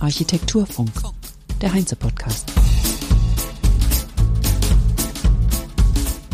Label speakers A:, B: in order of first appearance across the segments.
A: Architekturfunk. Architekturfunk, der Heinze-Podcast.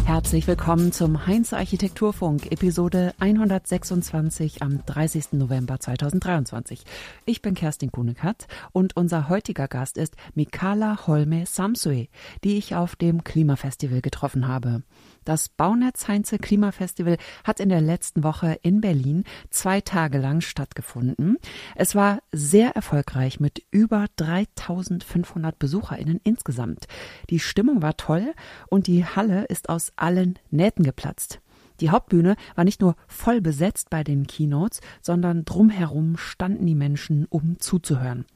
A: Herzlich willkommen zum Heinz Architekturfunk, Episode 126 am 30. November 2023. Ich bin Kerstin Kunekat und unser heutiger Gast ist Mikala Holme Samsue, die ich auf dem Klimafestival getroffen habe. Das Baunetz Heinze Klimafestival hat in der letzten Woche in Berlin zwei Tage lang stattgefunden. Es war sehr erfolgreich mit über 3500 BesucherInnen insgesamt. Die Stimmung war toll und die Halle ist aus allen Nähten geplatzt. Die Hauptbühne war nicht nur voll besetzt bei den Keynotes, sondern drumherum standen die Menschen, um zuzuhören.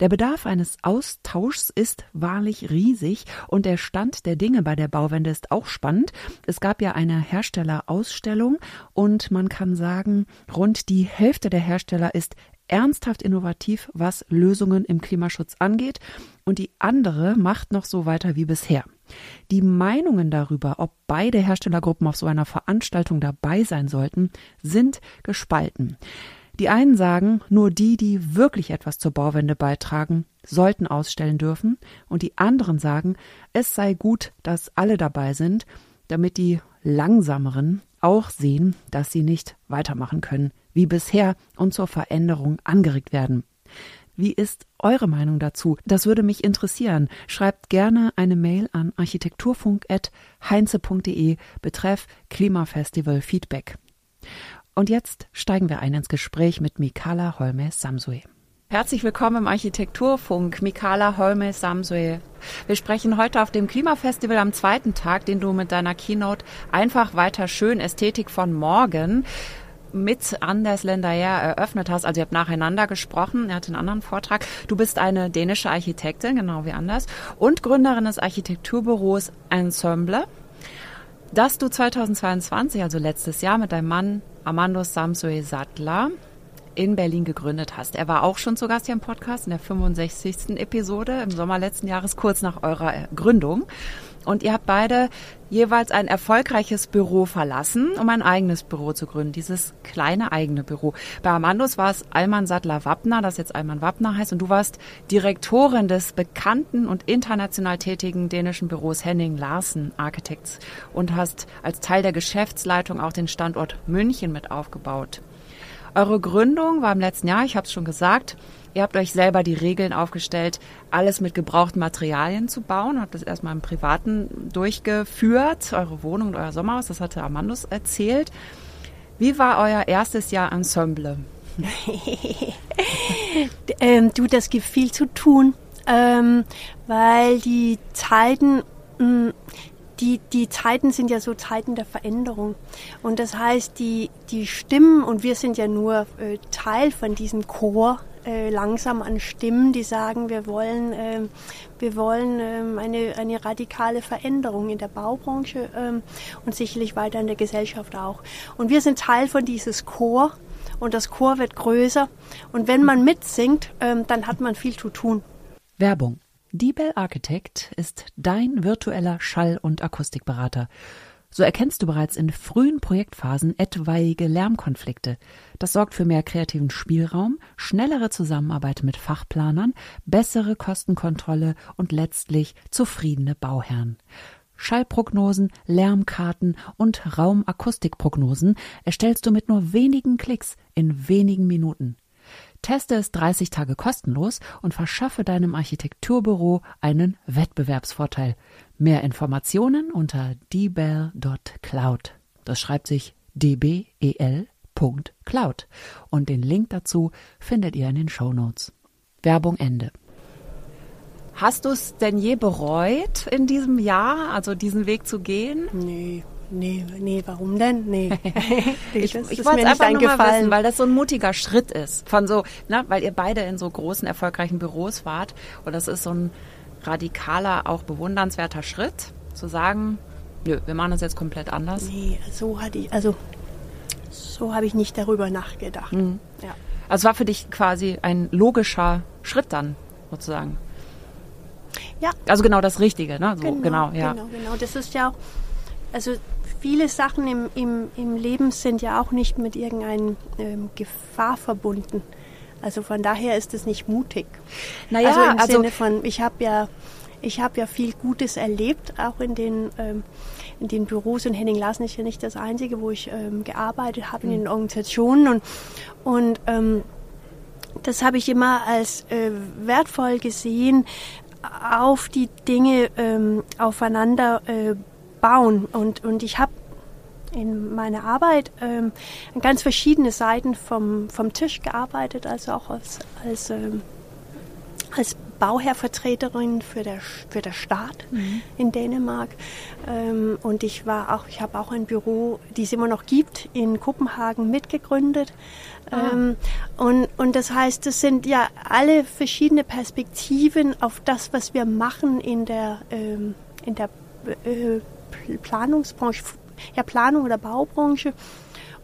A: Der Bedarf eines Austauschs ist wahrlich riesig und der Stand der Dinge bei der Bauwende ist auch spannend. Es gab ja eine Herstellerausstellung und man kann sagen, rund die Hälfte der Hersteller ist ernsthaft innovativ, was Lösungen im Klimaschutz angeht und die andere macht noch so weiter wie bisher. Die Meinungen darüber, ob beide Herstellergruppen auf so einer Veranstaltung dabei sein sollten, sind gespalten. Die einen sagen, nur die, die wirklich etwas zur Bauwende beitragen, sollten ausstellen dürfen, und die anderen sagen, es sei gut, dass alle dabei sind, damit die langsameren auch sehen, dass sie nicht weitermachen können wie bisher und zur Veränderung angeregt werden. Wie ist eure Meinung dazu? Das würde mich interessieren. Schreibt gerne eine Mail an architekturfunk.heinze.de betreff Klimafestival Feedback. Und jetzt steigen wir ein ins Gespräch mit Mikala Holmes Samsue. Herzlich willkommen im Architekturfunk, Mikala Holmes Samsue. Wir sprechen heute auf dem Klimafestival am zweiten Tag, den du mit deiner Keynote einfach weiter schön Ästhetik von morgen mit Anders Lendayer eröffnet hast. Also ihr habt nacheinander gesprochen. Er hat einen anderen Vortrag. Du bist eine dänische Architektin, genau wie Anders, und Gründerin des Architekturbüros Ensemble, das du 2022, also letztes Jahr, mit deinem Mann Armando Samsue Sattler in Berlin gegründet hast. Er war auch schon zu Gast hier im Podcast in der 65. Episode im Sommer letzten Jahres, kurz nach eurer Gründung. Und ihr habt beide jeweils ein erfolgreiches Büro verlassen, um ein eigenes Büro zu gründen, dieses kleine eigene Büro. Bei Amandos war es Alman Sattler Wappner, das jetzt Alman Wappner heißt, und du warst Direktorin des bekannten und international tätigen dänischen Büros Henning Larsen Architects und hast als Teil der Geschäftsleitung auch den Standort München mit aufgebaut. Eure Gründung war im letzten Jahr, ich habe es schon gesagt, Ihr habt euch selber die Regeln aufgestellt, alles mit gebrauchten Materialien zu bauen. Habt das erstmal im Privaten durchgeführt, eure Wohnung und euer Sommerhaus, das hatte Amandus erzählt. Wie war euer erstes Jahr Ensemble?
B: ähm, du, das gibt viel zu tun, ähm, weil die Zeiten, mh, mm, die, die Zeiten sind ja so Zeiten der Veränderung. Und das heißt, die, die Stimmen, und wir sind ja nur äh, Teil von diesem Chor, äh, langsam an Stimmen, die sagen, wir wollen, äh, wir wollen äh, eine, eine radikale Veränderung in der Baubranche ähm, und sicherlich weiter in der Gesellschaft auch. Und wir sind Teil von dieses Chor und das Chor wird größer. Und wenn man mitsingt, ähm, dann hat man viel zu tun.
A: Werbung. Diebel Architect ist dein virtueller Schall- und Akustikberater. So erkennst du bereits in frühen Projektphasen etwaige Lärmkonflikte. Das sorgt für mehr kreativen Spielraum, schnellere Zusammenarbeit mit Fachplanern, bessere Kostenkontrolle und letztlich zufriedene Bauherren. Schallprognosen, Lärmkarten und Raumakustikprognosen erstellst du mit nur wenigen Klicks in wenigen Minuten. Teste es 30 Tage kostenlos und verschaffe deinem Architekturbüro einen Wettbewerbsvorteil. Mehr Informationen unter dbel.cloud. Das schreibt sich dbel.cloud und den Link dazu findet ihr in den Show Notes. Werbung Ende. Hast du es denn je bereut in diesem Jahr, also diesen Weg zu gehen?
B: Nee. Nee, nee, warum denn? Nee.
A: ich ich wollte es einfach nur mal wissen, weil das so ein mutiger Schritt ist. Von so, ne, weil ihr beide in so großen, erfolgreichen Büros wart. Und das ist so ein radikaler, auch bewundernswerter Schritt, zu sagen, nö, wir machen das jetzt komplett anders.
B: Nee, so hatte ich, also so habe ich nicht darüber nachgedacht. Mhm.
A: Ja. Also es war für dich quasi ein logischer Schritt dann, sozusagen.
B: Ja.
A: Also genau das Richtige, ne? So,
B: genau,
A: genau, ja.
B: Genau, genau. Das ist ja auch also viele Sachen im, im, im Leben sind ja auch nicht mit irgendeiner ähm, Gefahr verbunden. Also von daher ist es nicht mutig. Naja, also im also Sinne von, ich habe ja, ich habe ja viel Gutes erlebt, auch in den ähm, in den Büros und Henning Larsen ist ja nicht das Einzige, wo ich ähm, gearbeitet habe in den mhm. Organisationen und und ähm, das habe ich immer als äh, wertvoll gesehen, auf die Dinge ähm, aufeinander äh, bauen. Und, und ich habe in meiner Arbeit ähm, an ganz verschiedene Seiten vom, vom Tisch gearbeitet, also auch als, als, ähm, als Bauherrvertreterin für der für der Staat mhm. in Dänemark ähm, und ich war auch ich habe auch ein Büro, die es immer noch gibt in Kopenhagen mitgegründet ah. ähm, und und das heißt, es sind ja alle verschiedene Perspektiven auf das, was wir machen in der ähm, in der äh, Planungsbranche, ja Planung oder Baubranche.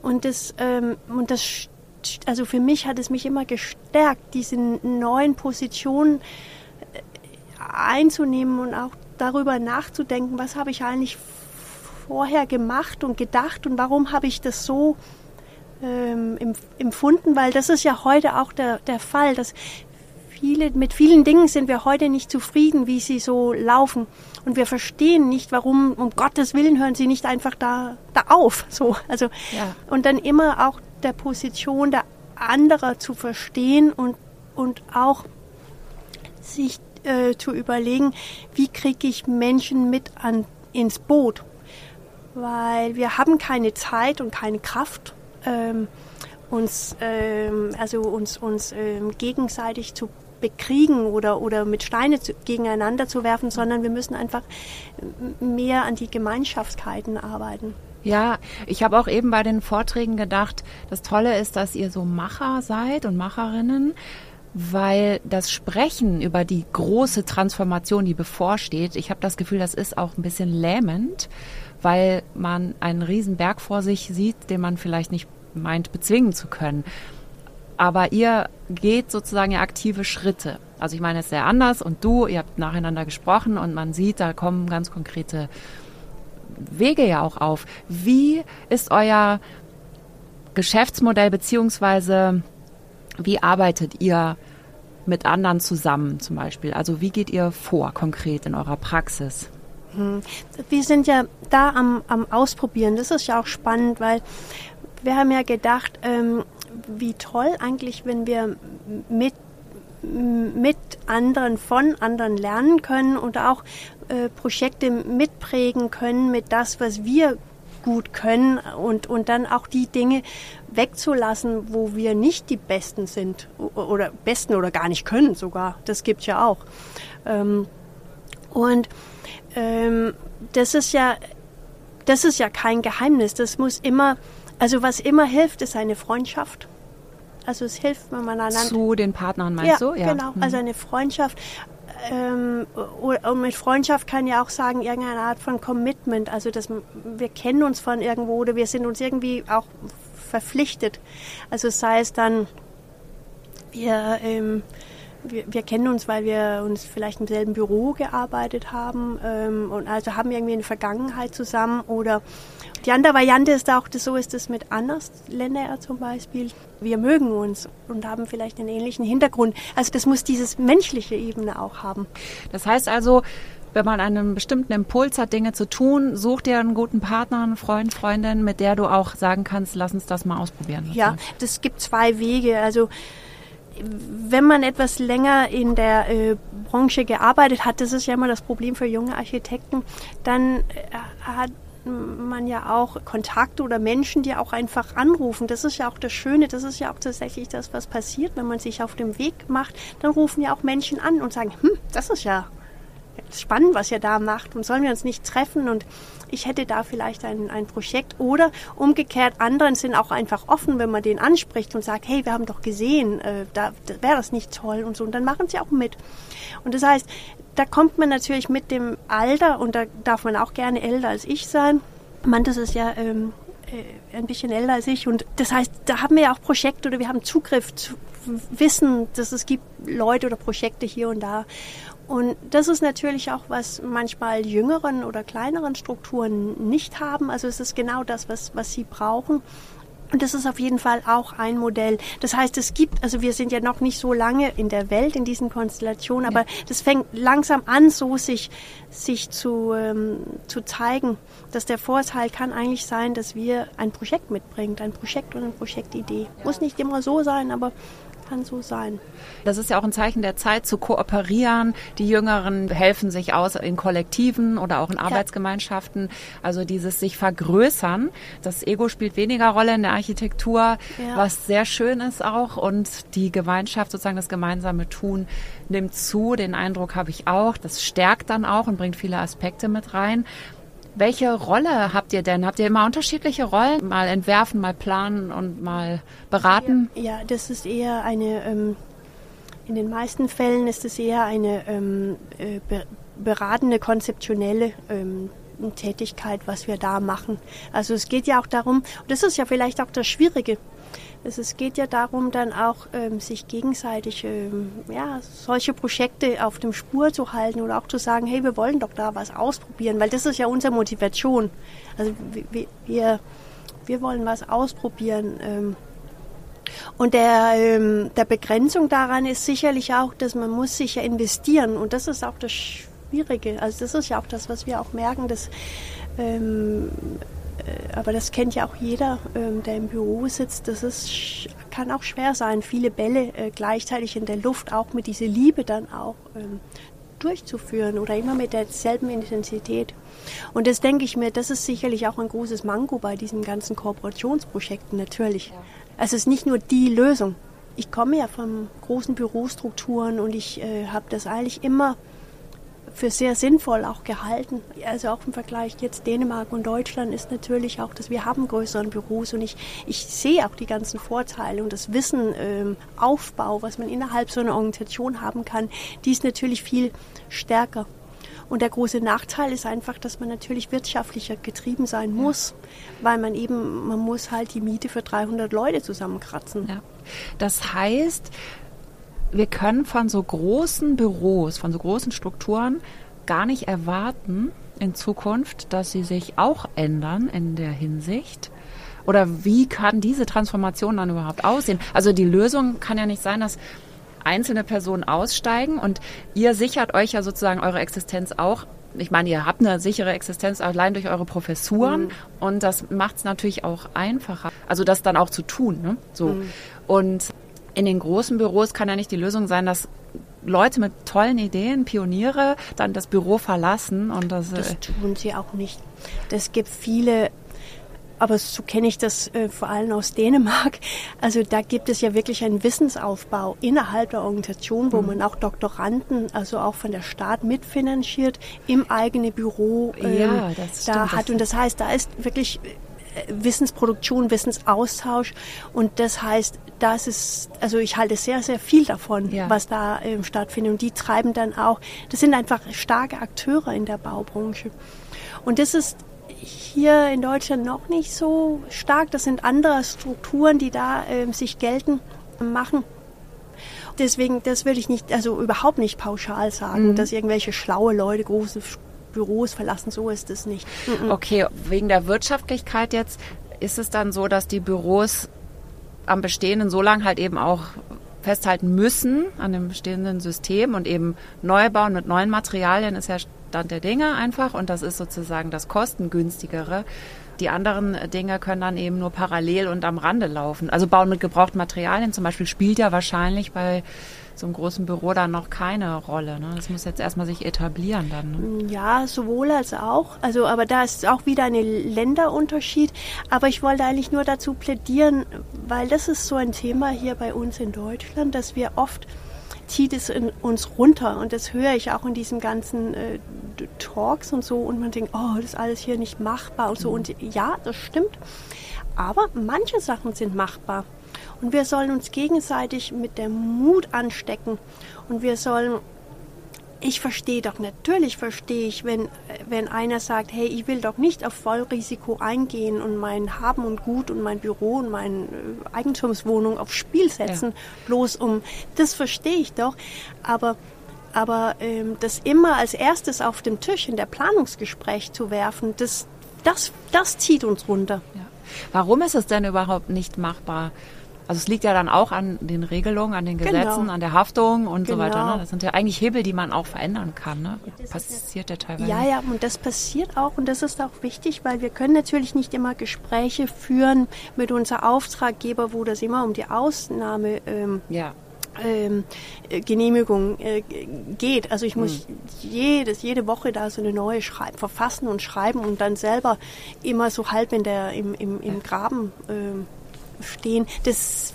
B: Und das, ähm, und das, also für mich hat es mich immer gestärkt, diese neuen Positionen äh, einzunehmen und auch darüber nachzudenken, was habe ich eigentlich vorher gemacht und gedacht und warum habe ich das so ähm, empfunden, weil das ist ja heute auch der, der Fall, dass viele, mit vielen Dingen sind wir heute nicht zufrieden, wie sie so laufen. Und wir verstehen nicht, warum, um Gottes Willen hören sie nicht einfach da, da auf. So, also, ja. und dann immer auch der Position der anderer zu verstehen und, und auch sich äh, zu überlegen, wie kriege ich Menschen mit an, ins Boot. Weil wir haben keine Zeit und keine Kraft, ähm, uns, ähm, also uns, uns ähm, gegenseitig zu bekriegen oder, oder mit Steine zu, gegeneinander zu werfen, sondern wir müssen einfach mehr an die Gemeinschaftskeiten arbeiten.
A: Ja, ich habe auch eben bei den Vorträgen gedacht, das Tolle ist, dass ihr so Macher seid und Macherinnen, weil das Sprechen über die große Transformation, die bevorsteht, ich habe das Gefühl, das ist auch ein bisschen lähmend, weil man einen riesen Berg vor sich sieht, den man vielleicht nicht meint bezwingen zu können. Aber ihr geht sozusagen ja aktive Schritte. Also ich meine, es ist sehr anders und du, ihr habt nacheinander gesprochen und man sieht, da kommen ganz konkrete Wege ja auch auf. Wie ist euer Geschäftsmodell beziehungsweise wie arbeitet ihr mit anderen zusammen zum Beispiel? Also wie geht ihr vor konkret in eurer Praxis?
B: Hm. Wir sind ja da am, am Ausprobieren. Das ist ja auch spannend, weil wir haben ja gedacht, ähm, wie toll eigentlich, wenn wir mit mit anderen von anderen lernen können und auch äh, Projekte mitprägen können mit das, was wir gut können und, und dann auch die Dinge wegzulassen, wo wir nicht die Besten sind oder Besten oder gar nicht können sogar. Das gibt ja auch. Ähm, und ähm, das ist ja, das ist ja kein Geheimnis. Das muss immer, also was immer hilft, ist eine Freundschaft. Also es hilft, wenn man einander...
A: Zu den Partnern meinst ja, du?
B: Ja, genau. Mhm. Also eine Freundschaft. Ähm, und mit Freundschaft kann ja auch sagen, irgendeine Art von Commitment. Also dass wir kennen uns von irgendwo oder wir sind uns irgendwie auch verpflichtet. Also sei es dann, wir... Ähm, wir, wir, kennen uns, weil wir uns vielleicht im selben Büro gearbeitet haben ähm, und also haben irgendwie eine Vergangenheit zusammen oder die andere Variante ist auch, so ist es mit Andersländer zum Beispiel. Wir mögen uns und haben vielleicht einen ähnlichen Hintergrund. Also das muss dieses menschliche Ebene auch haben.
A: Das heißt also, wenn man einen bestimmten Impuls hat, Dinge zu tun, such dir einen guten Partner, einen Freund, Freundin, mit der du auch sagen kannst, lass uns das mal ausprobieren.
B: Ja, das gibt zwei Wege. Also wenn man etwas länger in der äh, Branche gearbeitet hat, das ist ja immer das Problem für junge Architekten, dann äh, hat man ja auch Kontakte oder Menschen, die auch einfach anrufen. Das ist ja auch das Schöne, das ist ja auch tatsächlich das, was passiert, wenn man sich auf dem Weg macht. Dann rufen ja auch Menschen an und sagen, hm, das ist ja spannend, was ihr da macht und sollen wir uns nicht treffen und ich hätte da vielleicht ein, ein Projekt. Oder umgekehrt, anderen sind auch einfach offen, wenn man den anspricht und sagt, hey, wir haben doch gesehen, äh, da, da wäre das nicht toll und so. Und dann machen sie auch mit. Und das heißt, da kommt man natürlich mit dem Alter, und da darf man auch gerne älter als ich sein. Man, das ist ja ähm, äh, ein bisschen älter als ich. Und das heißt, da haben wir ja auch Projekte oder wir haben Zugriff zu Wissen, dass es gibt Leute oder Projekte hier und da. Und das ist natürlich auch, was manchmal jüngeren oder kleineren Strukturen nicht haben. Also es ist genau das, was, was sie brauchen. Und das ist auf jeden Fall auch ein Modell. Das heißt, es gibt, also wir sind ja noch nicht so lange in der Welt in diesen Konstellationen, aber ja. das fängt langsam an, so sich, sich zu, ähm, zu zeigen, dass der Vorteil kann eigentlich sein, dass wir ein Projekt mitbringen, ein Projekt und eine Projektidee. Ja. Muss nicht immer so sein, aber kann so sein.
A: Das ist ja auch ein Zeichen der Zeit zu kooperieren. Die Jüngeren helfen sich aus in Kollektiven oder auch in Arbeitsgemeinschaften. Also dieses sich vergrößern. Das Ego spielt weniger Rolle in der Architektur, ja. was sehr schön ist auch. Und die Gemeinschaft, sozusagen das gemeinsame Tun, nimmt zu. Den Eindruck habe ich auch. Das stärkt dann auch und bringt viele Aspekte mit rein. Welche Rolle habt ihr denn? Habt ihr immer unterschiedliche Rollen? Mal entwerfen, mal planen und mal beraten?
B: Ja, ja das ist eher eine, ähm, in den meisten Fällen ist es eher eine ähm, äh, beratende, konzeptionelle ähm, Tätigkeit, was wir da machen. Also es geht ja auch darum, und das ist ja vielleicht auch das Schwierige, also es geht ja darum, dann auch ähm, sich gegenseitig ähm, ja, solche Projekte auf dem Spur zu halten oder auch zu sagen, hey, wir wollen doch da was ausprobieren, weil das ist ja unsere Motivation. Also wir, wir, wollen was ausprobieren. Ähm, und der, ähm, der Begrenzung daran ist sicherlich auch, dass man muss sich ja investieren und das ist auch das Schwierige. Also das ist ja auch das, was wir auch merken, dass ähm, äh, aber das kennt ja auch jeder, ähm, der im Büro sitzt. Das ist, kann auch schwer sein, viele Bälle äh, gleichzeitig in der Luft, auch mit dieser Liebe dann auch ähm, durchzuführen oder immer mit derselben Intensität. Und das denke ich mir, das ist sicherlich auch ein großes Manko bei diesen ganzen Kooperationsprojekten natürlich. Ja. Also es ist nicht nur die Lösung. Ich komme ja von großen Bürostrukturen und ich äh, habe das eigentlich immer für sehr sinnvoll auch gehalten. Also auch im Vergleich jetzt Dänemark und Deutschland ist natürlich auch, dass wir haben größeren Büros und ich, ich sehe auch die ganzen Vorteile und das Wissen, ähm, Aufbau, was man innerhalb so einer Organisation haben kann, die ist natürlich viel stärker. Und der große Nachteil ist einfach, dass man natürlich wirtschaftlicher getrieben sein muss, weil man eben, man muss halt die Miete für 300 Leute zusammenkratzen. Ja.
A: Das heißt, wir können von so großen Büros, von so großen Strukturen gar nicht erwarten in Zukunft, dass sie sich auch ändern in der Hinsicht. Oder wie kann diese Transformation dann überhaupt aussehen? Also die Lösung kann ja nicht sein, dass einzelne Personen aussteigen und ihr sichert euch ja sozusagen eure Existenz auch. Ich meine, ihr habt eine sichere Existenz allein durch eure Professuren mhm. und das macht es natürlich auch einfacher. Also das dann auch zu tun. Ne? So. Mhm. Und in den großen Büros kann ja nicht die Lösung sein, dass Leute mit tollen Ideen, Pioniere, dann das Büro verlassen und das.
B: Das äh, tun sie auch nicht. Es gibt viele, aber so kenne ich das äh, vor allem aus Dänemark. Also da gibt es ja wirklich einen Wissensaufbau innerhalb der Organisation, wo mhm. man auch Doktoranden, also auch von der Staat mitfinanziert, im eigenen Büro ähm, ja, das da hat. Und das heißt, da ist wirklich Wissensproduktion, Wissensaustausch. Und das heißt, das ist, also ich halte sehr, sehr viel davon, ja. was da ähm, stattfindet. Und die treiben dann auch, das sind einfach starke Akteure in der Baubranche. Und das ist hier in Deutschland noch nicht so stark. Das sind andere Strukturen, die da ähm, sich gelten machen. Deswegen, das will ich nicht, also überhaupt nicht pauschal sagen, mhm. dass irgendwelche schlaue Leute große Büros verlassen. So ist es nicht.
A: Okay, wegen der Wirtschaftlichkeit jetzt ist es dann so, dass die Büros am Bestehenden so lange halt eben auch festhalten müssen an dem bestehenden System und eben neu bauen mit neuen Materialien ist ja Stand der Dinge einfach und das ist sozusagen das kostengünstigere. Die anderen Dinge können dann eben nur parallel und am Rande laufen. Also bauen mit gebrauchten Materialien zum Beispiel spielt ja wahrscheinlich bei so einem großen Büro dann noch keine Rolle. Ne? Das muss jetzt erstmal sich etablieren dann.
B: Ne? Ja, sowohl als auch. Also, aber da ist auch wieder ein Länderunterschied. Aber ich wollte eigentlich nur dazu plädieren, weil das ist so ein Thema hier bei uns in Deutschland, dass wir oft zieht es in uns runter und das höre ich auch in diesen ganzen äh, Talks und so und man denkt, oh, das ist alles hier nicht machbar und so mhm. und ja, das stimmt. Aber manche Sachen sind machbar. Und wir sollen uns gegenseitig mit dem Mut anstecken. Und wir sollen, ich verstehe doch, natürlich verstehe ich, wenn, wenn einer sagt, hey, ich will doch nicht auf Vollrisiko eingehen und mein Haben und Gut und mein Büro und meine Eigentumswohnung aufs Spiel setzen, ja. bloß um, das verstehe ich doch. Aber Aber ähm, das immer als erstes auf dem Tisch in der Planungsgespräch zu werfen, das, das, das zieht uns runter.
A: Ja. Warum ist es denn überhaupt nicht machbar? Also es liegt ja dann auch an den Regelungen, an den genau. Gesetzen, genau. an der Haftung und genau. so weiter. Ne? Genau. Das sind ja eigentlich Hebel, die man auch verändern kann. Ne? Das passiert ja teilweise.
B: Ja, ja, und das passiert auch und das ist auch wichtig, weil wir können natürlich nicht immer Gespräche führen mit unserem Auftraggeber, wo das immer um die Ausnahme ähm, ja ähm, Genehmigung äh, geht. Also ich muss mhm. jedes, jede Woche da so eine neue Schreib verfassen und schreiben und dann selber immer so halb in der, im, im, im Graben ähm, stehen. Das,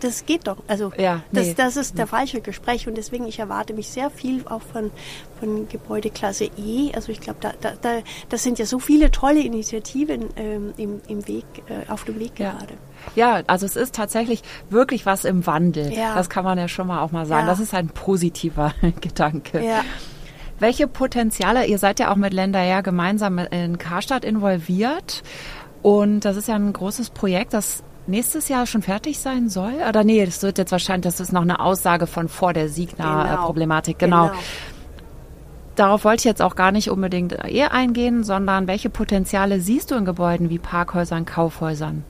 B: das geht doch. Also ja, nee. das, das ist der falsche Gespräch und deswegen ich erwarte mich sehr viel auch von, von Gebäudeklasse E. Also ich glaube, da, da, da, das sind ja so viele tolle Initiativen ähm, im, im Weg, äh, auf dem Weg
A: ja.
B: gerade.
A: Ja, also es ist tatsächlich wirklich was im Wandel. Ja. Das kann man ja schon mal auch mal sagen. Ja. Das ist ein positiver Gedanke. Ja. Welche Potenziale, ihr seid ja auch mit Länder ja gemeinsam in Karstadt involviert. Und das ist ja ein großes Projekt, das nächstes Jahr schon fertig sein soll? Oder nee, das wird jetzt wahrscheinlich, das ist noch eine Aussage von vor der Signa-Problematik. Genau. genau. Darauf wollte ich jetzt auch gar nicht unbedingt eher eingehen, sondern welche Potenziale siehst du in Gebäuden wie Parkhäusern, Kaufhäusern?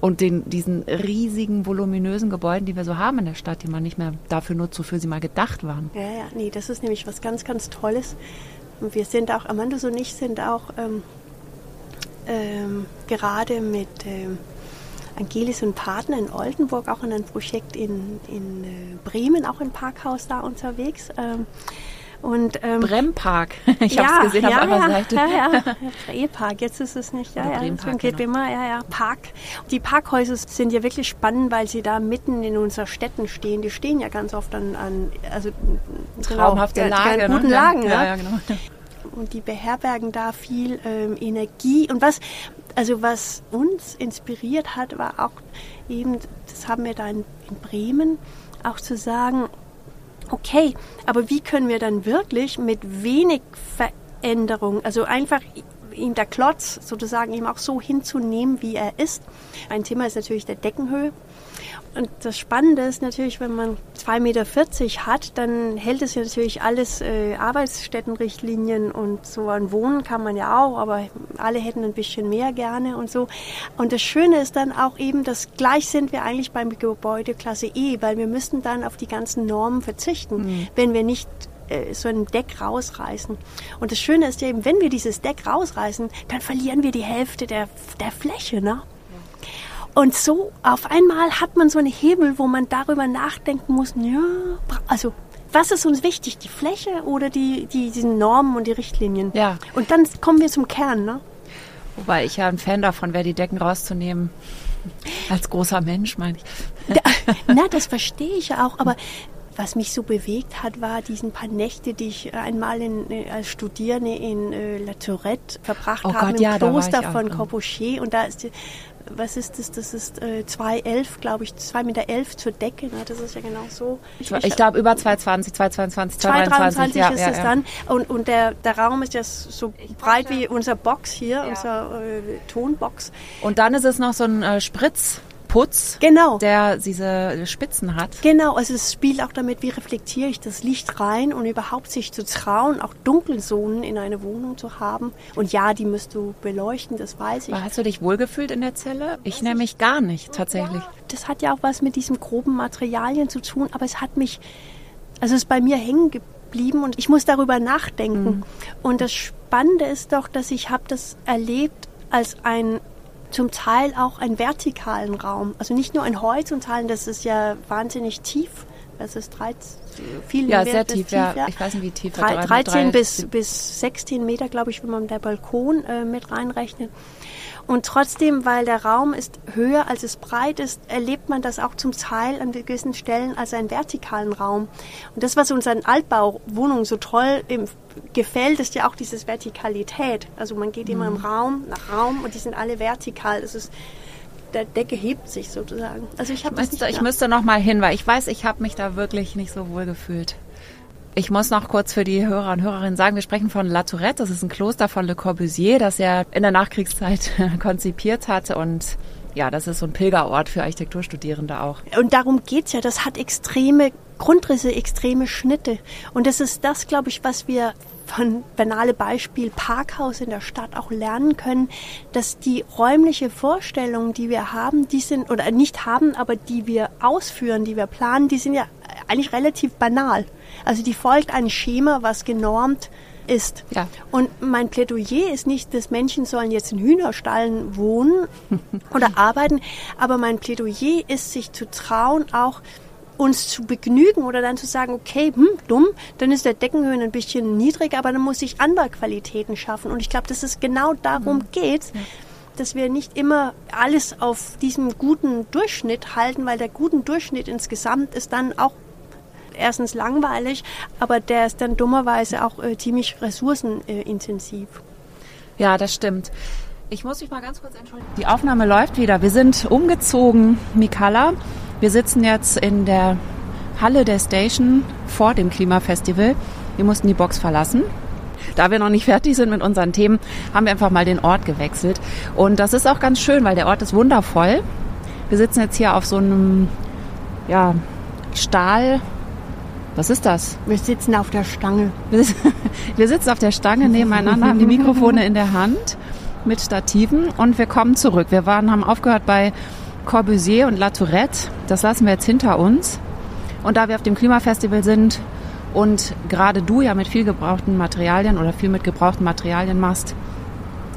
A: und den, diesen riesigen, voluminösen Gebäuden, die wir so haben in der Stadt, die man nicht mehr dafür nutzt, wofür sie mal gedacht waren.
B: Ja, ja, nee, das ist nämlich was ganz, ganz Tolles. Und wir sind auch, Amandus und ich sind auch ähm, ähm, gerade mit ähm, Angelis und Partner in Oldenburg, auch in einem Projekt in, in äh, Bremen, auch ein Parkhaus da unterwegs. Ähm,
A: und, ähm, Brempark. Ich ja, habe es gesehen ja, auf eurer
B: ja,
A: Seite.
B: Ja, ja. E-Park, jetzt ist es nicht. Ja, ja, Brempark, geht genau. immer, ja, ja. Park. Die Parkhäuser sind ja wirklich spannend, weil sie da mitten in unseren Städten stehen. Die stehen ja ganz oft an, an also
A: traumhafte genau, Lage,
B: ne? Lagen. Ja, ja, genau. Und die beherbergen da viel ähm, Energie. Und was, also was uns inspiriert hat, war auch eben, das haben wir da in, in Bremen, auch zu sagen, okay, aber wie können wir dann wirklich mit wenig Veränderung, also einfach ihm der Klotz sozusagen ihm auch so hinzunehmen, wie er ist. Ein Thema ist natürlich der Deckenhöhe. Und das Spannende ist natürlich, wenn man 2,40 Meter hat, dann hält es ja natürlich alles äh, Arbeitsstättenrichtlinien und so an Wohnen kann man ja auch, aber alle hätten ein bisschen mehr gerne und so. Und das Schöne ist dann auch eben, dass gleich sind wir eigentlich beim Gebäude Klasse E, weil wir müssen dann auf die ganzen Normen verzichten, mhm. wenn wir nicht äh, so ein Deck rausreißen. Und das Schöne ist ja eben, wenn wir dieses Deck rausreißen, dann verlieren wir die Hälfte der, der Fläche. Ne? Und so auf einmal hat man so einen Hebel, wo man darüber nachdenken muss, ja, also was ist uns wichtig, die Fläche oder die, die, diese Normen und die Richtlinien?
A: Ja.
B: Und dann kommen wir zum Kern, ne?
A: Wobei ich ja ein Fan davon wäre, die Decken rauszunehmen. Als großer Mensch, meine ich.
B: Na, das verstehe ich ja auch, aber was mich so bewegt hat, war diesen paar Nächte, die ich einmal in, äh, als Studierende in äh, La Tourette verbracht oh habe, Gott, im ja, Kloster von Corbusier. Und da ist was ist das? Das ist äh, 2,11, glaube ich, 2,11 Meter elf zur Decke. Ne? Das ist ja genau so.
A: Ich, ich glaube über 2,20, 2,22, 2,23
B: ja, ist ja, es ja. dann. Und, und der, der Raum ist ja so breit wie unser Box hier, ja. unser äh, Tonbox.
A: Und dann ist es noch so ein äh, Spritz. Putz,
B: genau.
A: der diese Spitzen hat.
B: Genau, also es spielt auch damit, wie reflektiere ich das Licht rein und überhaupt sich zu trauen, auch Dunkelzonen in einer Wohnung zu haben. Und ja, die müsst du beleuchten, das weiß ich.
A: Aber hast du dich wohlgefühlt in der Zelle? Ich nämlich gar nicht, tatsächlich. Ja,
B: das hat ja auch was mit diesen groben Materialien zu tun, aber es hat mich, also es ist bei mir hängen geblieben und ich muss darüber nachdenken. Mhm. Und das Spannende ist doch, dass ich habe das erlebt als ein zum Teil auch einen vertikalen Raum. Also nicht nur ein horizontalen, das ist ja wahnsinnig tief. Das ist 13,
A: viel ja, sehr tief, tief, ja. Ich weiß nicht, wie tief.
B: 3, 13 bis, bis 16 Meter, glaube ich, wenn man der Balkon äh, mit reinrechnet. Und trotzdem, weil der Raum ist höher als es breit ist, erlebt man das auch zum Teil an gewissen Stellen als einen vertikalen Raum. Und das, was unseren Altbauwohnungen so toll gefällt, ist ja auch diese Vertikalität. Also man geht immer im mhm. Raum nach Raum und die sind alle vertikal. Das ist der Decke hebt sich sozusagen.
A: Also ich habe ich, ich müsste noch mal hin, weil ich weiß, ich habe mich da wirklich nicht so wohl gefühlt. Ich muss noch kurz für die Hörer und Hörerinnen sagen, wir sprechen von La Tourette. Das ist ein Kloster von Le Corbusier, das er in der Nachkriegszeit konzipiert hat und ja, das ist so ein Pilgerort für Architekturstudierende auch.
B: Und darum geht's ja. Das hat extreme Grundrisse, extreme Schnitte. Und das ist das, glaube ich, was wir von banale Beispiel Parkhaus in der Stadt auch lernen können, dass die räumliche Vorstellung, die wir haben, die sind oder nicht haben, aber die wir ausführen, die wir planen, die sind ja eigentlich relativ banal. Also die folgt einem Schema, was genormt ist. Ja. Und mein Plädoyer ist nicht, dass Menschen sollen jetzt in Hühnerstallen wohnen oder arbeiten, aber mein Plädoyer ist, sich zu trauen, auch uns zu begnügen oder dann zu sagen, okay, hm, dumm, dann ist der Deckenhöhen ein bisschen niedrig, aber dann muss ich andere Qualitäten schaffen. Und ich glaube, dass es genau darum mhm. geht, dass wir nicht immer alles auf diesem guten Durchschnitt halten, weil der guten Durchschnitt insgesamt ist dann auch erstens langweilig, aber der ist dann dummerweise auch äh, ziemlich ressourcenintensiv.
A: Ja, das stimmt. Ich muss mich mal ganz kurz entschuldigen. Die Aufnahme läuft wieder. Wir sind umgezogen, Mikala. Wir sitzen jetzt in der Halle der Station vor dem Klimafestival. Wir mussten die Box verlassen. Da wir noch nicht fertig sind mit unseren Themen, haben wir einfach mal den Ort gewechselt. Und das ist auch ganz schön, weil der Ort ist wundervoll. Wir sitzen jetzt hier auf so einem ja, Stahl. Was ist das?
B: Wir sitzen auf der Stange.
A: Wir sitzen auf der Stange nebeneinander, haben die Mikrofone in der Hand mit Stativen und wir kommen zurück. Wir waren, haben aufgehört bei Corbusier und La Tourette. Das lassen wir jetzt hinter uns. Und da wir auf dem Klimafestival sind und gerade du ja mit viel gebrauchten Materialien oder viel mit gebrauchten Materialien machst,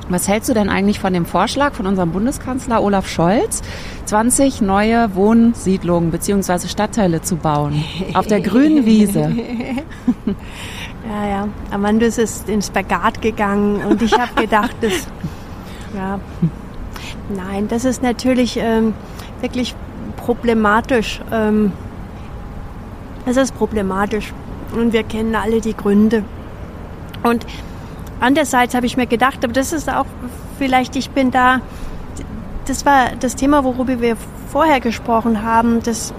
A: was hältst du denn eigentlich von dem Vorschlag von unserem Bundeskanzler Olaf Scholz, 20 neue Wohnsiedlungen bzw. Stadtteile zu bauen auf der grünen Wiese?
B: ja, ja. Amandus ist ins Spagat gegangen und ich habe gedacht, das, ja, Nein, das ist natürlich ähm, wirklich problematisch. Ähm, es ist problematisch und wir kennen alle die Gründe. Und andererseits habe ich mir gedacht, aber das ist auch vielleicht, ich bin da, das war das Thema, worüber wir vorher gesprochen haben, dass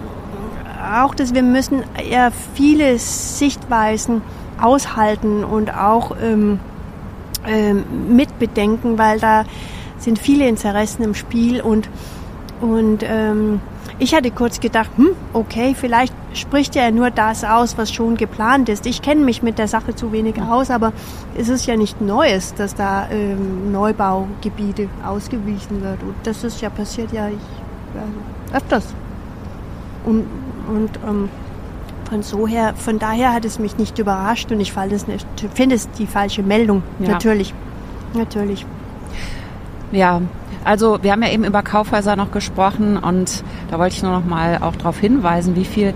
B: auch, dass wir müssen ja viele Sichtweisen aushalten und auch ähm, ähm, mitbedenken, weil da sind viele Interessen im Spiel und, und ähm, ich hatte kurz gedacht, hm, okay, vielleicht spricht er nur das aus, was schon geplant ist. Ich kenne mich mit der Sache zu wenig aus, aber es ist ja nicht Neues, dass da ähm, Neubaugebiete ausgewiesen wird. Und das ist ja passiert ja, ich, ja öfters. Und, und ähm, von so her, von daher hat es mich nicht überrascht und ich finde es die falsche Meldung. Ja. Natürlich. Natürlich.
A: Ja, also wir haben ja eben über Kaufhäuser noch gesprochen und da wollte ich nur noch mal auch darauf hinweisen, wie viel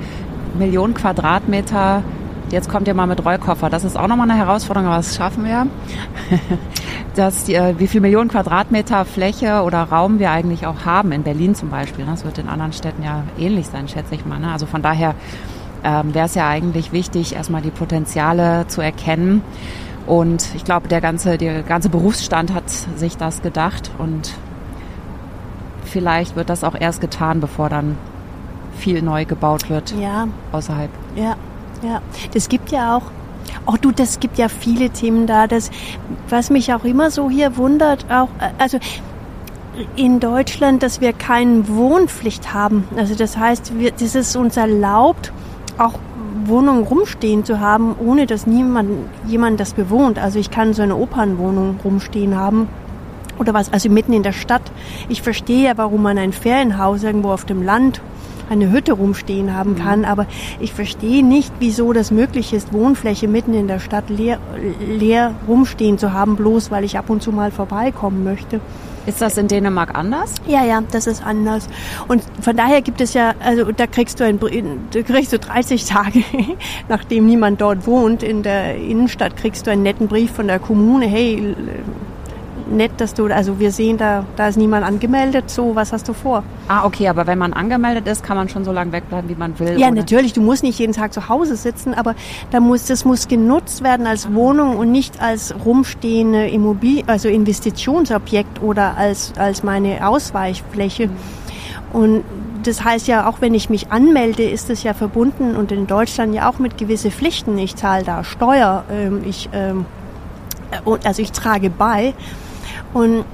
A: Millionen Quadratmeter Jetzt kommt ihr mal mit Rollkoffer. Das ist auch nochmal eine Herausforderung, aber das schaffen wir. dass die, äh, wie viel Millionen Quadratmeter Fläche oder Raum wir eigentlich auch haben, in Berlin zum Beispiel. Das wird in anderen Städten ja ähnlich sein, schätze ich mal. Ne? Also von daher ähm, wäre es ja eigentlich wichtig, erstmal die Potenziale zu erkennen und ich glaube, der ganze, der ganze Berufsstand hat sich das gedacht und vielleicht wird das auch erst getan, bevor dann viel neu gebaut wird
B: ja.
A: außerhalb.
B: Ja, ja. Das gibt ja auch, oh du, das gibt ja viele Themen da. Das, was mich auch immer so hier wundert, auch, also in Deutschland, dass wir keine Wohnpflicht haben. Also das heißt, wir, das ist uns erlaubt, auch Wohnung rumstehen zu haben, ohne dass niemand jemand das bewohnt. Also ich kann so eine Opernwohnung rumstehen haben oder was, also mitten in der Stadt. Ich verstehe ja, warum man ein Ferienhaus irgendwo auf dem Land eine Hütte rumstehen haben mhm. kann, aber ich verstehe nicht, wieso das möglich ist, Wohnfläche mitten in der Stadt leer, leer rumstehen zu haben, bloß weil ich ab und zu mal vorbeikommen möchte.
A: Ist das in Dänemark anders?
B: Ja, ja, das ist anders. Und von daher gibt es ja, also da kriegst du ein, du kriegst du 30 Tage, nachdem niemand dort wohnt, in der Innenstadt kriegst du einen netten Brief von der Kommune, hey, nett, dass du, also wir sehen, da, da ist niemand angemeldet, so, was hast du vor?
A: Ah, okay, aber wenn man angemeldet ist, kann man schon so lange wegbleiben, wie man will?
B: Ja, oder? natürlich, du musst nicht jeden Tag zu Hause sitzen, aber da muss, das muss genutzt werden als Wohnung und nicht als rumstehende Immobilie, also Investitionsobjekt oder als, als meine Ausweichfläche. Mhm. Und das heißt ja, auch wenn ich mich anmelde, ist es ja verbunden und in Deutschland ja auch mit gewisse Pflichten. Ich zahle da Steuer, ähm, ich, ähm, also ich trage bei. Und,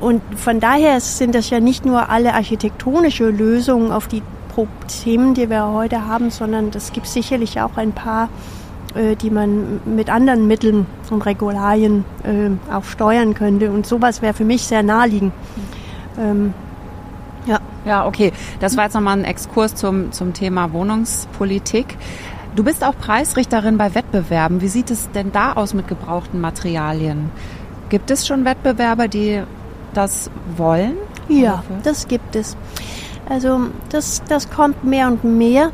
B: und von daher sind das ja nicht nur alle architektonische Lösungen auf die Themen, die wir heute haben, sondern es gibt sicherlich auch ein paar, äh, die man mit anderen Mitteln und Regularien äh, auch steuern könnte. Und sowas wäre für mich sehr naheliegend. Ähm,
A: ja. Ja, okay. Das war jetzt nochmal ein Exkurs zum, zum Thema Wohnungspolitik. Du bist auch Preisrichterin bei Wettbewerben. Wie sieht es denn da aus mit gebrauchten Materialien? Gibt es schon Wettbewerber, die das wollen?
B: Ja, das gibt es. Also das, das kommt mehr und mehr.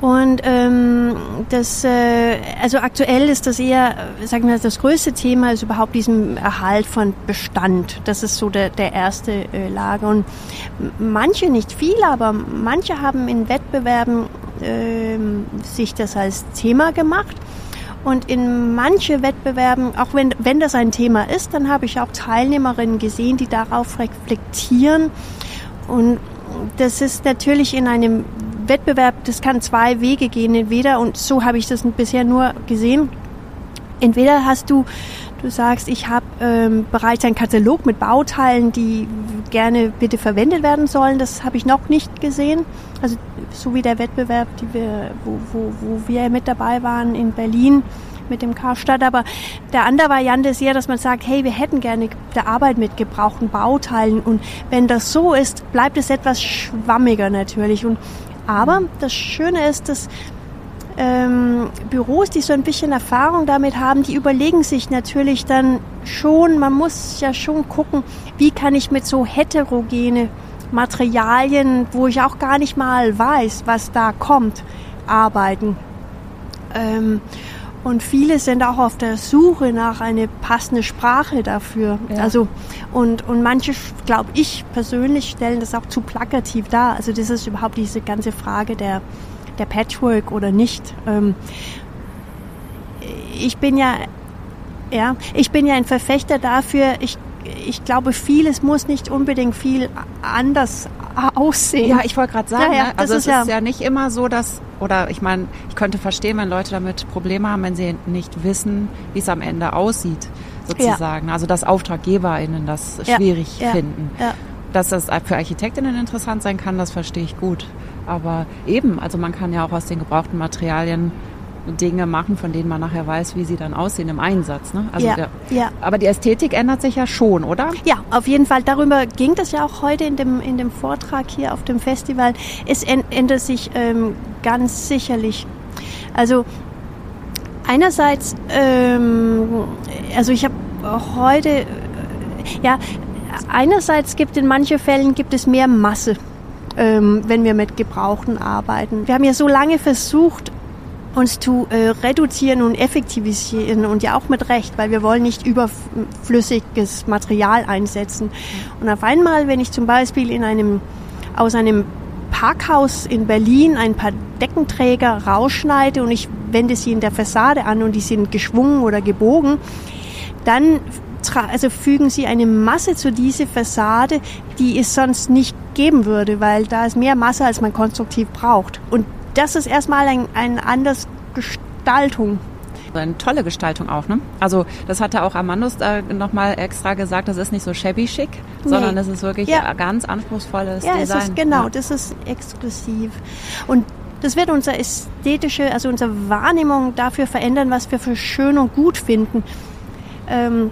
B: Und ähm, das, äh, also aktuell ist das eher, sagen wir, das größte Thema ist überhaupt diesen Erhalt von Bestand. Das ist so der, der erste äh, Lage. Und manche, nicht viele, aber manche haben in Wettbewerben äh, sich das als Thema gemacht. Und in manche Wettbewerben, auch wenn, wenn das ein Thema ist, dann habe ich auch Teilnehmerinnen gesehen, die darauf reflektieren. Und das ist natürlich in einem Wettbewerb, das kann zwei Wege gehen. Entweder, und so habe ich das bisher nur gesehen, entweder hast du, du sagst, ich habe ähm, bereits einen Katalog mit Bauteilen, die gerne bitte verwendet werden sollen. Das habe ich noch nicht gesehen. Also so wie der Wettbewerb, wir, wo, wo, wo wir mit dabei waren in Berlin mit dem Karstadt. Aber der andere Variante ist eher, dass man sagt, hey, wir hätten gerne der Arbeit mit gebrauchten Bauteilen. Und wenn das so ist, bleibt es etwas schwammiger natürlich. Und, aber das Schöne ist, dass ähm, Büros, die so ein bisschen Erfahrung damit haben, die überlegen sich natürlich dann schon, man muss ja schon gucken, wie kann ich mit so heterogene Materialien, wo ich auch gar nicht mal weiß, was da kommt, arbeiten. Ähm, und viele sind auch auf der Suche nach einer passenden Sprache dafür. Ja. Also und, und manche, glaube ich persönlich, stellen das auch zu plakativ dar. Also das ist überhaupt diese ganze Frage der, der Patchwork oder nicht. Ähm, ich bin ja, ja, ich bin ja ein Verfechter dafür. Ich, ich glaube, vieles muss nicht unbedingt viel anders aussehen.
A: Ja, ich wollte gerade sagen, ja, ja, ne? also es ist ja, ist ja nicht immer so, dass, oder ich meine, ich könnte verstehen, wenn Leute damit Probleme haben, wenn sie nicht wissen, wie es am Ende aussieht, sozusagen. Also dass AuftraggeberInnen das schwierig finden. Dass das für Architektinnen interessant sein kann, das verstehe ich gut. Aber eben, also man kann ja auch aus den gebrauchten Materialien Dinge machen, von denen man nachher weiß, wie sie dann aussehen im Einsatz. Ne? Also
B: ja,
A: der,
B: ja.
A: Aber die Ästhetik ändert sich ja schon, oder?
B: Ja, auf jeden Fall. Darüber ging das ja auch heute in dem, in dem Vortrag hier auf dem Festival. Es ändert sich ähm, ganz sicherlich. Also einerseits, ähm, also ich habe heute, äh, ja, einerseits gibt in manchen Fällen gibt es mehr Masse ähm, wenn wir mit Gebrauchten arbeiten. Wir haben ja so lange versucht, uns zu äh, reduzieren und effektivisieren und ja auch mit Recht, weil wir wollen nicht überflüssiges Material einsetzen. Und auf einmal, wenn ich zum Beispiel in einem, aus einem Parkhaus in Berlin ein paar Deckenträger rausschneide und ich wende sie in der Fassade an und die sind geschwungen oder gebogen, dann also fügen sie eine Masse zu dieser Fassade, die es sonst nicht geben würde, weil da ist mehr Masse, als man konstruktiv braucht. Und das ist erstmal ein, eine andere Gestaltung.
A: Eine tolle Gestaltung auch, ne? Also das hatte auch Amandus da nochmal extra gesagt, das ist nicht so shabby schick, nee. sondern das ist wirklich ja. ganz anspruchsvolles
B: ja,
A: Design.
B: Es ist, genau, ja. das ist exklusiv. Und das wird unsere ästhetische, also unsere Wahrnehmung dafür verändern, was wir für schön und gut finden. Ähm,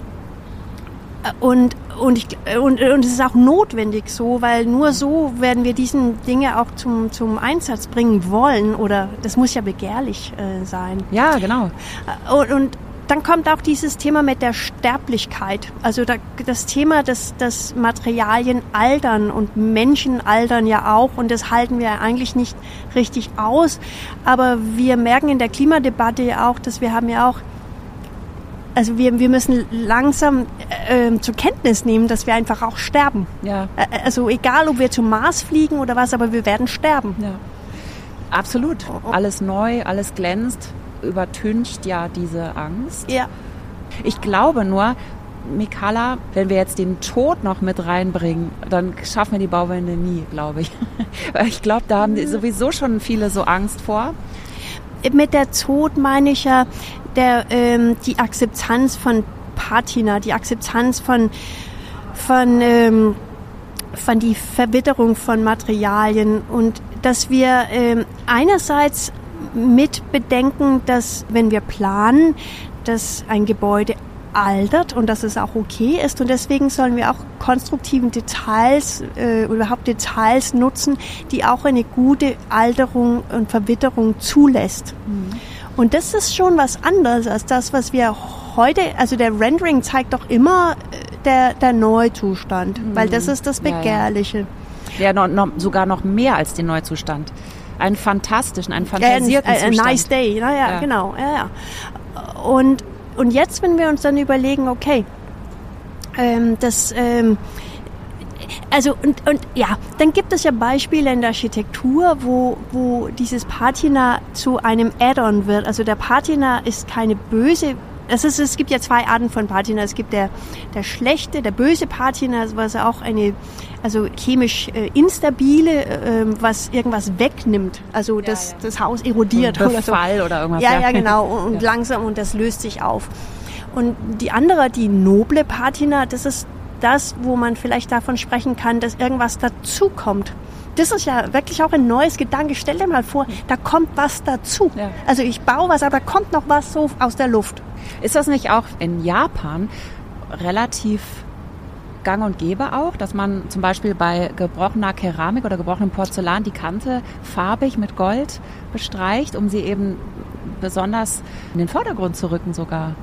B: und, und, ich, und, und es ist auch notwendig so, weil nur so werden wir diesen Dinge auch zum, zum Einsatz bringen wollen. Oder das muss ja begehrlich äh, sein.
A: Ja, genau.
B: Äh, und, und dann kommt auch dieses Thema mit der Sterblichkeit. Also da, das Thema, dass, dass Materialien altern und Menschen altern ja auch und das halten wir eigentlich nicht richtig aus. Aber wir merken in der Klimadebatte ja auch, dass wir haben ja auch also wir, wir müssen langsam äh, zur Kenntnis nehmen, dass wir einfach auch sterben. Ja. Also egal, ob wir zum Mars fliegen oder was, aber wir werden sterben. Ja.
A: Absolut. Alles neu, alles glänzt, übertüncht ja diese Angst.
B: Ja.
A: Ich glaube nur, Mikala, wenn wir jetzt den Tod noch mit reinbringen, dann schaffen wir die Bauwende nie, glaube ich. ich glaube, da haben sowieso schon viele so Angst vor.
B: Mit der Tod meine ich ja, der, ähm, die Akzeptanz von Patina, die Akzeptanz von von, ähm, von die Verwitterung von Materialien und dass wir ähm, einerseits mit bedenken, dass wenn wir planen, dass ein Gebäude altert und dass es auch okay ist. Und deswegen sollen wir auch konstruktiven Details äh, überhaupt Details nutzen, die auch eine gute Alterung und Verwitterung zulässt. Mhm. Und das ist schon was anderes als das, was wir heute, also der Rendering zeigt doch immer äh, der, der Neuzustand, mhm. weil das ist das Begehrliche.
A: Ja, ja. ja noch, noch, sogar noch mehr als den Neuzustand. Einen fantastischen, einen fantasierten
B: ja, ein, ein, ein nice day, naja, ja. genau. Ja, ja. Und und jetzt, wenn wir uns dann überlegen, okay, ähm, das, ähm, also und, und ja, dann gibt es ja Beispiele in der Architektur, wo, wo dieses Patina zu einem Add-on wird. Also der Patina ist keine böse es, ist, es gibt ja zwei Arten von Patina. Es gibt der, der schlechte, der böse Patina, was auch eine, also chemisch äh, instabile, äh, was irgendwas wegnimmt. Also das, ja, ja. das Haus erodiert.
A: Oder so. oder irgendwas.
B: Ja, ja, genau. Und ja. langsam und das löst sich auf. Und die andere, die noble Patina, das ist das, wo man vielleicht davon sprechen kann, dass irgendwas dazukommt. Das ist ja wirklich auch ein neues Gedanke. Stell dir mal vor, da kommt was dazu. Ja. Also ich baue was, aber da kommt noch was so aus der Luft.
A: Ist das nicht auch in Japan relativ gang und gäbe auch, dass man zum Beispiel bei gebrochener Keramik oder gebrochenem Porzellan die Kante farbig mit Gold bestreicht, um sie eben besonders in den Vordergrund zu rücken sogar.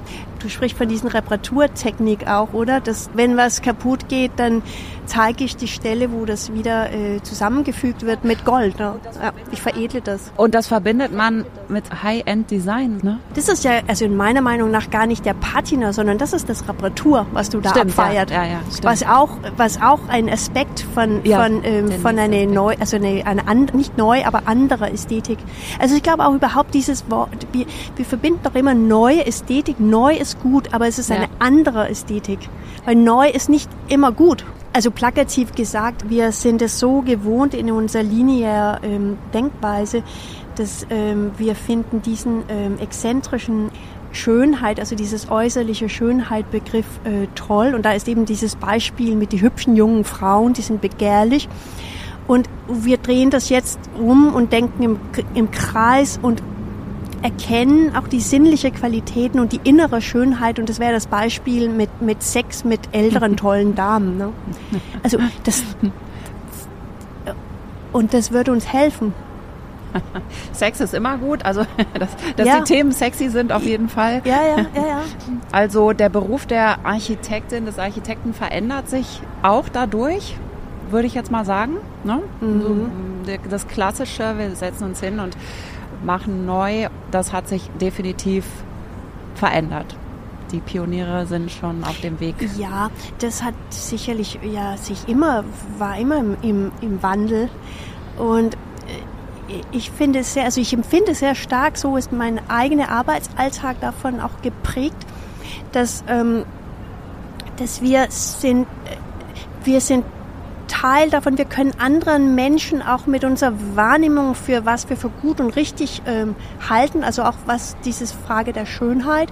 B: Du sprichst von diesen Reparaturtechnik auch, oder? Dass wenn was kaputt geht, dann zeige ich die Stelle, wo das wieder äh, zusammengefügt wird mit Gold. Ne? Ja, ich veredle das.
A: Und das verbindet man mit High-End-Design, ne?
B: Das ist ja, also in meiner Meinung nach gar nicht der Patina, sondern das ist das Reparatur, was du da stimmt, abfeiert. Ja, ja, ja, was auch, was auch ein Aspekt von, ja, von, ähm, von einer neu, also eine, eine and, nicht neu, aber andere Ästhetik. Also ich glaube auch überhaupt dieses Wort, wir, wir verbinden doch immer neue Ästhetik. Neu ist gut, aber es ist ja. eine andere Ästhetik. Weil neu ist nicht immer gut. Also plakativ gesagt, wir sind es so gewohnt in unserer linearen ähm, Denkweise, dass ähm, wir finden diesen ähm, exzentrischen Schönheit, also dieses äußerliche Schönheitbegriff äh, toll. Und da ist eben dieses Beispiel mit die hübschen jungen Frauen, die sind begehrlich. Und wir drehen das jetzt um und denken im, im Kreis und erkennen auch die sinnliche Qualitäten und die innere Schönheit. Und das wäre das Beispiel mit, mit Sex mit älteren tollen Damen. Ne? Also das und das würde uns helfen.
A: Sex ist immer gut, also dass, dass ja. die Themen sexy sind auf jeden Fall.
B: Ja, ja, ja, ja.
A: Also der Beruf der Architektin, des Architekten verändert sich auch dadurch, würde ich jetzt mal sagen. Ne? Mhm. das Klassische, wir setzen uns hin und machen neu, das hat sich definitiv verändert. Die Pioniere sind schon auf dem Weg.
B: Ja, das hat sicherlich ja sich immer, war immer im, im, im Wandel. Und äh, ich finde es sehr, also ich empfinde sehr stark, so ist mein eigener Arbeitsalltag davon auch geprägt, dass, ähm, dass wir sind, äh, wir sind Teil davon. Wir können anderen Menschen auch mit unserer Wahrnehmung für was wir für gut und richtig ähm, halten, also auch was diese Frage der Schönheit,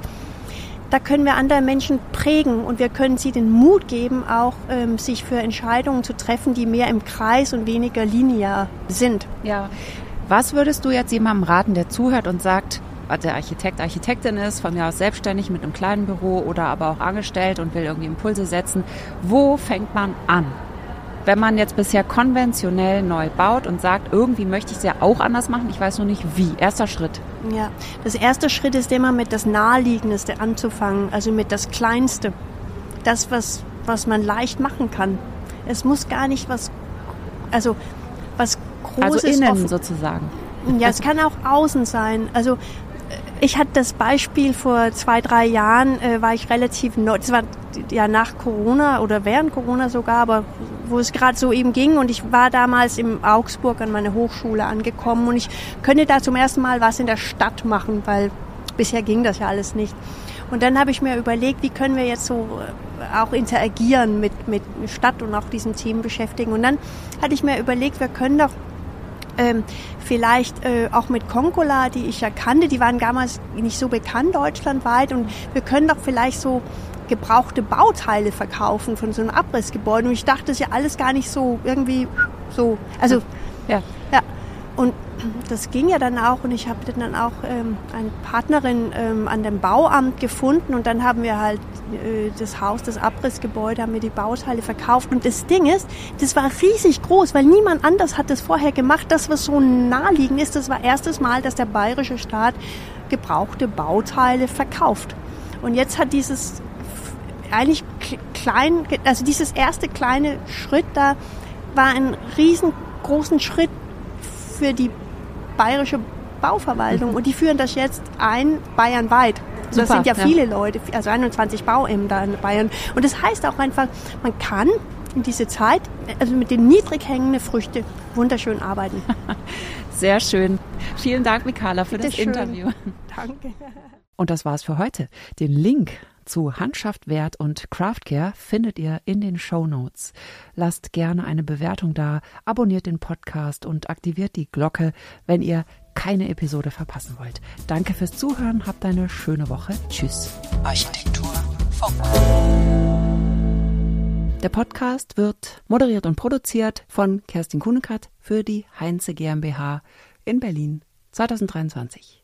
B: da können wir andere Menschen prägen und wir können sie den Mut geben, auch ähm, sich für Entscheidungen zu treffen, die mehr im Kreis und weniger linear sind.
A: Ja. Was würdest du jetzt jemandem raten, der zuhört und sagt, der Architekt, Architektin ist, von mir aus selbstständig mit einem kleinen Büro oder aber auch angestellt und will irgendwie Impulse setzen. Wo fängt man an? Wenn man jetzt bisher konventionell neu baut und sagt, irgendwie möchte ich es ja auch anders machen, ich weiß nur nicht wie. Erster Schritt.
B: Ja, das erste Schritt ist immer mit das Naheliegendste anzufangen, also mit das Kleinste. Das, was, was man leicht machen kann. Es muss gar nicht was, also was Großes.
A: Also innen offen. sozusagen.
B: Ja, es kann auch außen sein. Also ich hatte das Beispiel vor zwei, drei Jahren, äh, war ich relativ neu, das war ja nach Corona oder während Corona sogar, aber wo es gerade so eben ging und ich war damals in Augsburg an meiner Hochschule angekommen und ich könnte da zum ersten Mal was in der Stadt machen, weil bisher ging das ja alles nicht. Und dann habe ich mir überlegt, wie können wir jetzt so äh, auch interagieren mit, mit Stadt und auch diesen Themen beschäftigen. Und dann hatte ich mir überlegt, wir können doch ähm, vielleicht äh, auch mit Concola, die ich ja kannte, die waren damals nicht so bekannt deutschlandweit und wir können doch vielleicht so gebrauchte Bauteile verkaufen von so einem Abrissgebäude. Und ich dachte, das ist ja alles gar nicht so irgendwie so. Also, ja. ja. Und das ging ja dann auch und ich habe dann auch ähm, eine Partnerin ähm, an dem Bauamt gefunden und dann haben wir halt äh, das Haus, das Abrissgebäude, haben wir die Bauteile verkauft und das Ding ist, das war riesig groß, weil niemand anders hat das vorher gemacht. Das, was so naheliegend ist, das war erstes Mal, dass der bayerische Staat gebrauchte Bauteile verkauft. Und jetzt hat dieses eigentlich klein, also dieses erste kleine Schritt da war ein riesengroßen Schritt für die bayerische Bauverwaltung mhm. und die führen das jetzt ein bayernweit. Also das sind ja, ja viele Leute, also 21 Bauämter in Bayern. Und das heißt auch einfach, man kann in dieser Zeit, also mit den niedrig hängenden Früchten, wunderschön arbeiten.
A: Sehr schön. Vielen Dank, Mikala, für Bitte das schön. Interview. Danke. Und das war's für heute. Den Link zu Handschaft Wert und Craftcare findet ihr in den Show Notes. Lasst gerne eine Bewertung da, abonniert den Podcast und aktiviert die Glocke, wenn ihr keine Episode verpassen wollt. Danke fürs Zuhören, habt eine schöne Woche. Tschüss. Architektur Funk. Der Podcast wird moderiert und produziert von Kerstin Kunekat für die Heinze GmbH in Berlin 2023.